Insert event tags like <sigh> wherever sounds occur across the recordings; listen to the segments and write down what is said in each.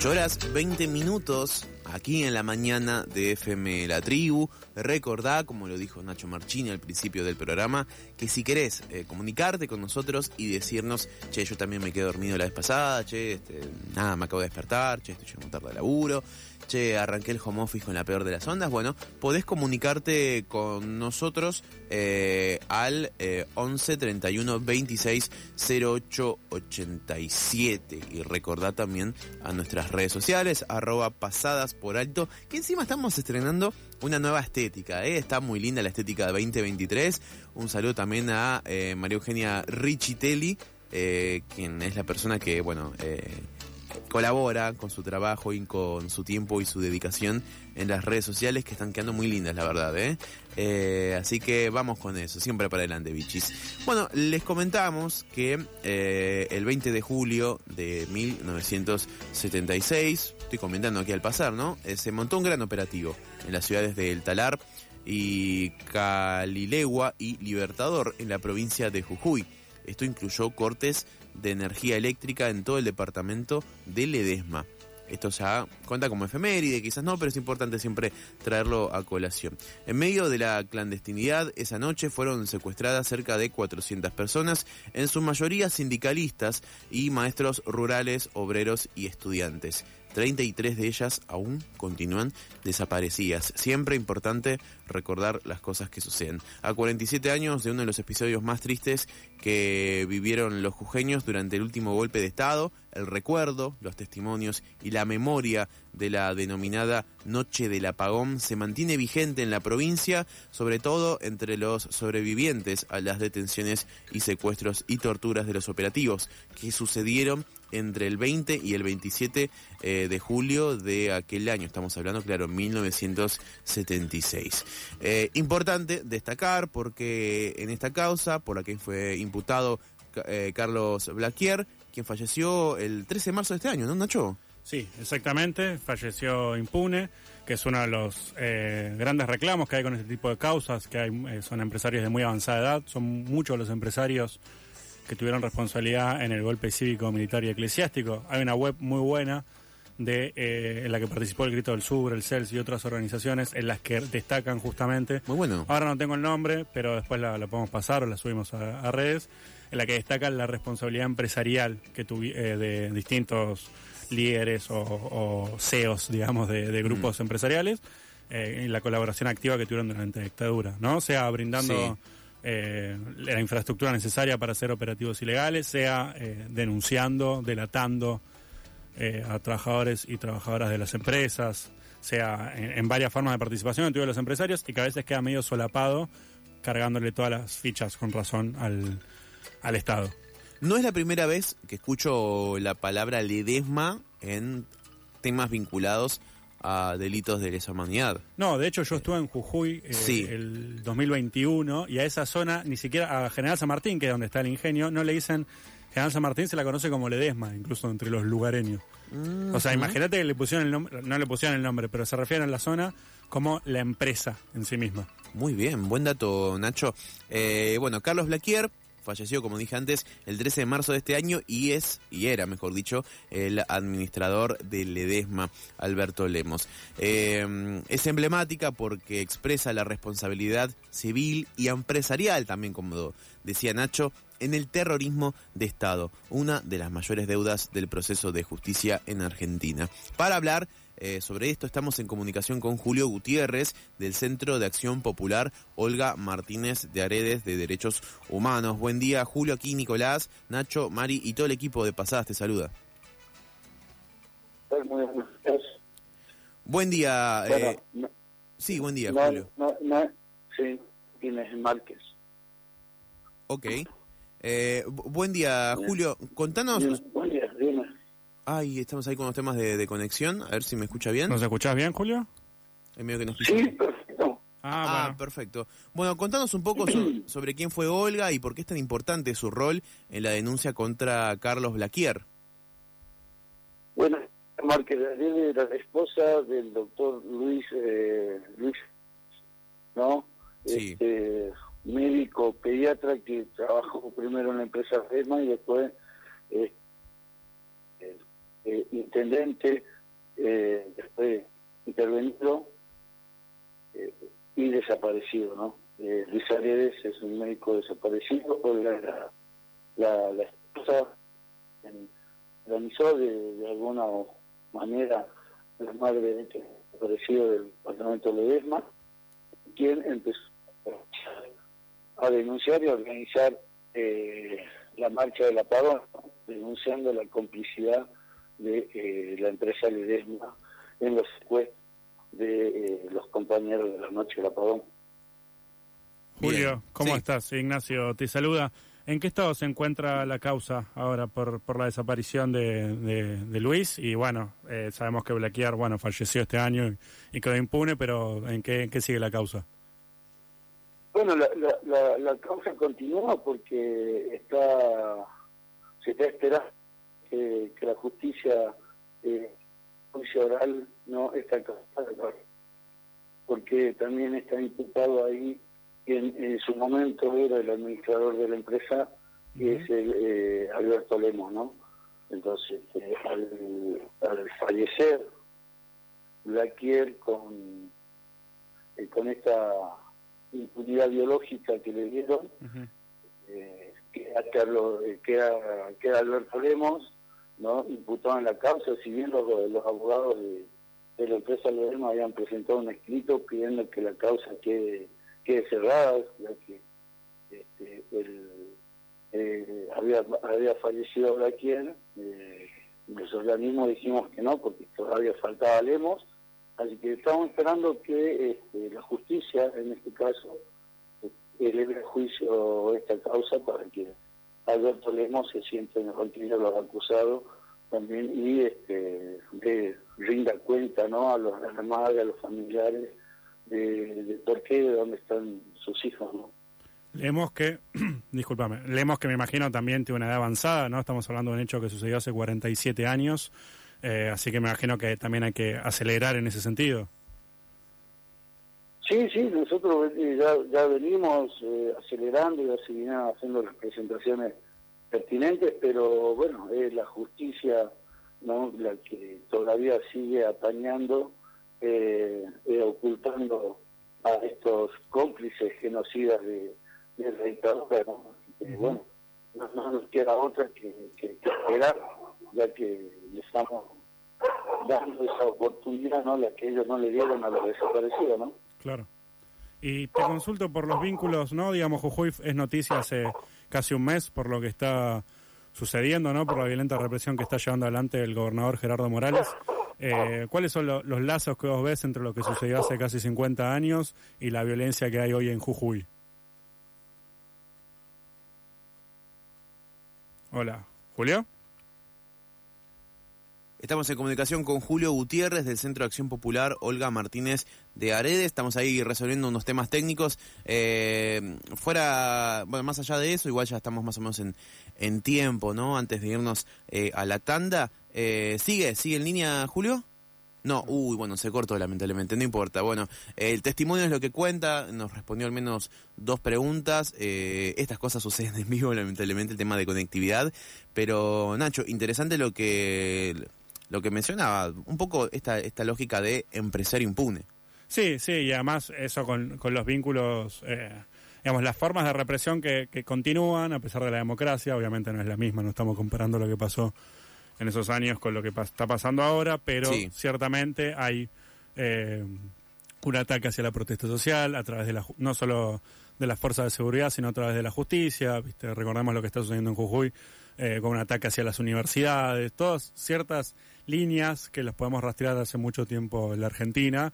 8 horas 20 minutos aquí en la mañana de FM La Tribu. Recordá, como lo dijo Nacho Marchini al principio del programa, que si querés eh, comunicarte con nosotros y decirnos, che, yo también me quedé dormido la vez pasada, che, este, nada, me acabo de despertar, che, estoy llegando tarde de laburo, che, arranqué el home office con la peor de las ondas, bueno, podés comunicarte con nosotros eh, al eh, 11 31 26 08 87 y recordá también a nuestras redes sociales, arroba pasadas por alto, que encima estamos estrenando una nueva estética, ¿eh? está muy linda la estética de 2023, un saludo también a eh, María Eugenia Richitelli, eh, quien es la persona que, bueno, colabora con su trabajo y con su tiempo y su dedicación en las redes sociales que están quedando muy lindas, la verdad. ¿eh? Eh, así que vamos con eso, siempre para adelante, bichis. Bueno, les comentamos que eh, el 20 de julio de 1976, estoy comentando aquí al pasar, ¿no? Eh, se montó un gran operativo en las ciudades de El Talar y Calilegua y Libertador en la provincia de Jujuy. Esto incluyó cortes de energía eléctrica en todo el departamento de Ledesma. Esto ya cuenta como efeméride, quizás no, pero es importante siempre traerlo a colación. En medio de la clandestinidad, esa noche fueron secuestradas cerca de 400 personas, en su mayoría sindicalistas y maestros rurales, obreros y estudiantes. 33 de ellas aún continúan desaparecidas. Siempre importante recordar las cosas que suceden. A 47 años de uno de los episodios más tristes que vivieron los jujeños durante el último golpe de Estado, el recuerdo, los testimonios y la memoria de la denominada Noche del Apagón se mantiene vigente en la provincia, sobre todo entre los sobrevivientes a las detenciones y secuestros y torturas de los operativos que sucedieron entre el 20 y el 27 eh, de julio de aquel año. Estamos hablando, claro, 1976. Eh, importante destacar porque en esta causa, por la que fue imputado eh, Carlos Blaquier, quien falleció el 13 de marzo de este año, ¿no, Nacho? Sí, exactamente, falleció impune, que es uno de los grandes reclamos que hay con este tipo de causas, que hay, son empresarios de muy avanzada edad, son muchos los empresarios que tuvieron responsabilidad en el golpe cívico, militar y eclesiástico. Hay una web muy buena de eh, en la que participó el Grito del Sur, el CELS y otras organizaciones en las que destacan justamente. Muy bueno. Ahora no tengo el nombre, pero después la, la podemos pasar o la subimos a, a, redes, en la que destacan la responsabilidad empresarial que tuvi, eh, de distintos líderes o, o CEOs, digamos, de, de grupos mm. empresariales eh, en la colaboración activa que tuvieron durante la dictadura, ¿no? Sea brindando sí. Eh, la infraestructura necesaria para hacer operativos ilegales, sea eh, denunciando, delatando eh, a trabajadores y trabajadoras de las empresas, sea en, varias formas de participación todos los empresarios y que a veces queda medio solapado cargándole todas las fichas con razón al, al Estado. No es la primera vez que escucho la palabra ledesma en temas vinculados a delitos de lesa humanidad. No, de hecho yo estuve en Jujuy eh, sí. el 2021 y a esa zona, ni siquiera a General San Martín, que es donde está el ingenio, no le dicen General San Martín, se la conoce como Ledesma, incluso entre los lugareños. Mm -hmm. O sea, imagínate que le pusieron el nombre, no le pusieron el nombre, pero se refieren a la zona como la empresa en sí misma. Muy bien, buen dato, Nacho. Eh, bueno, Carlos Blaquier falleció, como dije antes, el 13 de marzo de este año y es, y era, mejor dicho, el administrador del Ledesma, Alberto Lemos. Eh, es emblemática porque expresa la responsabilidad civil y empresarial, también como decía Nacho, en el terrorismo de Estado, una de las mayores deudas del proceso de justicia en Argentina. Para hablar eh, sobre esto estamos en comunicación con Julio Gutiérrez del Centro de Acción Popular Olga Martínez de Aredes de Derechos Humanos. Buen día, Julio, aquí Nicolás, Nacho, Mari y todo el equipo de Pasadas te saluda. Buen día. Bueno, eh, no, sí, buen día, no, Julio. No, sí, Inés Márquez. Ok. Eh, buen día, Julio. Contanos. Ay, estamos ahí con los temas de, de, conexión. A ver si me escucha bien. ¿Nos escuchás bien, Julio? Es medio que nos Sí, perfecto. Ah, Ah, bueno. perfecto. Bueno, contanos un poco so- <clears throat> sobre quién fue Olga y por qué es tan importante su rol en la denuncia contra Carlos Blaquier. Bueno, Márquez era la esposa del doctor Luis, eh, Luis, ¿no? Sí. Este, médico pediatra que trabajó primero en la empresa FEMA y después eh, eh, intendente, eh, después intervenido eh, y desaparecido, ¿no? Eh, Luis Aredes es un médico desaparecido, era la, la esposa organizó de, de alguna manera la madre de este desaparecido del departamento de Ledesma, quien empezó a denunciar y a organizar eh, la marcha del apagón, denunciando la complicidad de eh, la empresa Ledesma en los secuestros de eh, los compañeros de la noche del apagón. Julio, ¿cómo sí. estás? Ignacio te saluda. ¿En qué estado se encuentra la causa ahora por, por la desaparición de, de- de Luis? Y bueno, eh, sabemos que Blaquier, bueno, falleció este año y, y quedó impune, pero ¿en qué, en qué sigue la causa? Bueno, la, la, la, la causa continúa porque está se está esperando que, que la justicia, eh, juicio oral, no está causada, porque también está imputado ahí quien en su momento era el administrador de la empresa, que es el eh, Alberto Lemos, ¿no? Entonces, eh, al, al fallecer Blaquier con, eh, con esta impunidad biológica que le dieron, eh, queda, Carlos, eh, queda, queda Alberto Lemos, ¿no? imputado la causa, si bien los, abogados de, la empresa Lemos habían presentado un escrito pidiendo que la causa quede, quede cerrada, ya que este, el, eh, había, había fallecido Blaquier, eh, los organismos dijimos que no, porque todavía faltaba Lemos, así que estamos esperando que este, la justicia, en este caso, eleve a juicio esta causa para que Alberto Lemos se siente en el de los acusados también y este, de, rinda cuenta ¿no? a, los, madre, a los familiares, de, por qué, de dónde están sus hijos. ¿no? Leemos que, <clears throat> discúlpame, leemos que me imagino también tiene una edad avanzada, ¿no? Estamos hablando de un hecho que sucedió hace 47 años, eh, así que me imagino que también hay que acelerar en ese sentido. Sí, sí, nosotros eh, ya, ya venimos eh, acelerando y seguimos haciendo las presentaciones pertinentes, pero bueno, es la justicia no la que todavía sigue apañando, eh, eh, ocultando a estos cómplices genocidas de, de la dictadura. ¿no? Eh, bueno, no, no nos queda otra que, que- que esperar, ya que le estamos dando esa oportunidad, ¿no? la que ellos no le dieron a los desaparecidos, ¿no? Claro. Y te consulto por los vínculos, ¿no? Digamos, Jujuy es noticia hace casi un mes por lo que está sucediendo, ¿no? Por la violenta represión que está llevando adelante el gobernador Gerardo Morales. Eh, ¿Cuáles son lo- los lazos que vos ves entre lo que sucedió hace casi 50 años y la violencia que hay hoy en Jujuy? Hola, Julio. Estamos en comunicación con Julio Gutiérrez del Centro de Acción Popular, Olga Martínez de Arede. Estamos ahí resolviendo unos temas técnicos. Eh, fuera, bueno, más allá de eso, igual ya estamos más o menos en, tiempo, ¿no? Antes de irnos eh, a la tanda. Eh, ¿Sigue? ¿Sigue en línea, Julio? No, uy, bueno, se cortó lamentablemente, no importa. Bueno, el testimonio es lo que cuenta, nos respondió al menos dos preguntas. Estas cosas suceden en vivo, lamentablemente, el tema de conectividad. Pero, Nacho, interesante lo que lo que mencionaba, un poco esta, esta lógica de empresario impune. Sí, sí, y además eso con, con los vínculos, eh, digamos, las formas de represión que, que continúan a pesar de la democracia, obviamente no es la misma, no estamos comparando lo que pasó en esos años con lo que pa- está pasando ahora, pero Sí. ciertamente hay eh, un ataque hacia la protesta social a través de la, no solo de las fuerzas de seguridad, sino a través de la justicia, ¿viste? recordemos lo que está sucediendo en Jujuy, eh, con un ataque hacia las universidades, todas ciertas líneas que las podemos rastrear hace mucho tiempo en la Argentina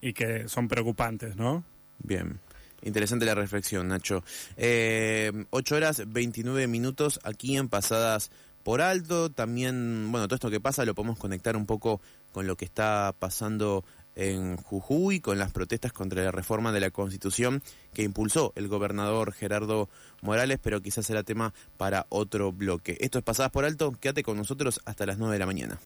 y que son preocupantes, ¿no? Bien. Interesante la reflexión, Nacho. Eh, 8 horas 29 minutos aquí en Pasadas por Alto. También, bueno, todo esto que pasa lo podemos conectar un poco con lo que está pasando en Jujuy con las protestas contra la reforma de la Constitución que impulsó el gobernador Gerardo Morales, pero quizás será tema para otro bloque. Esto es Pasadas por Alto, quédate con nosotros hasta las 9 de la mañana.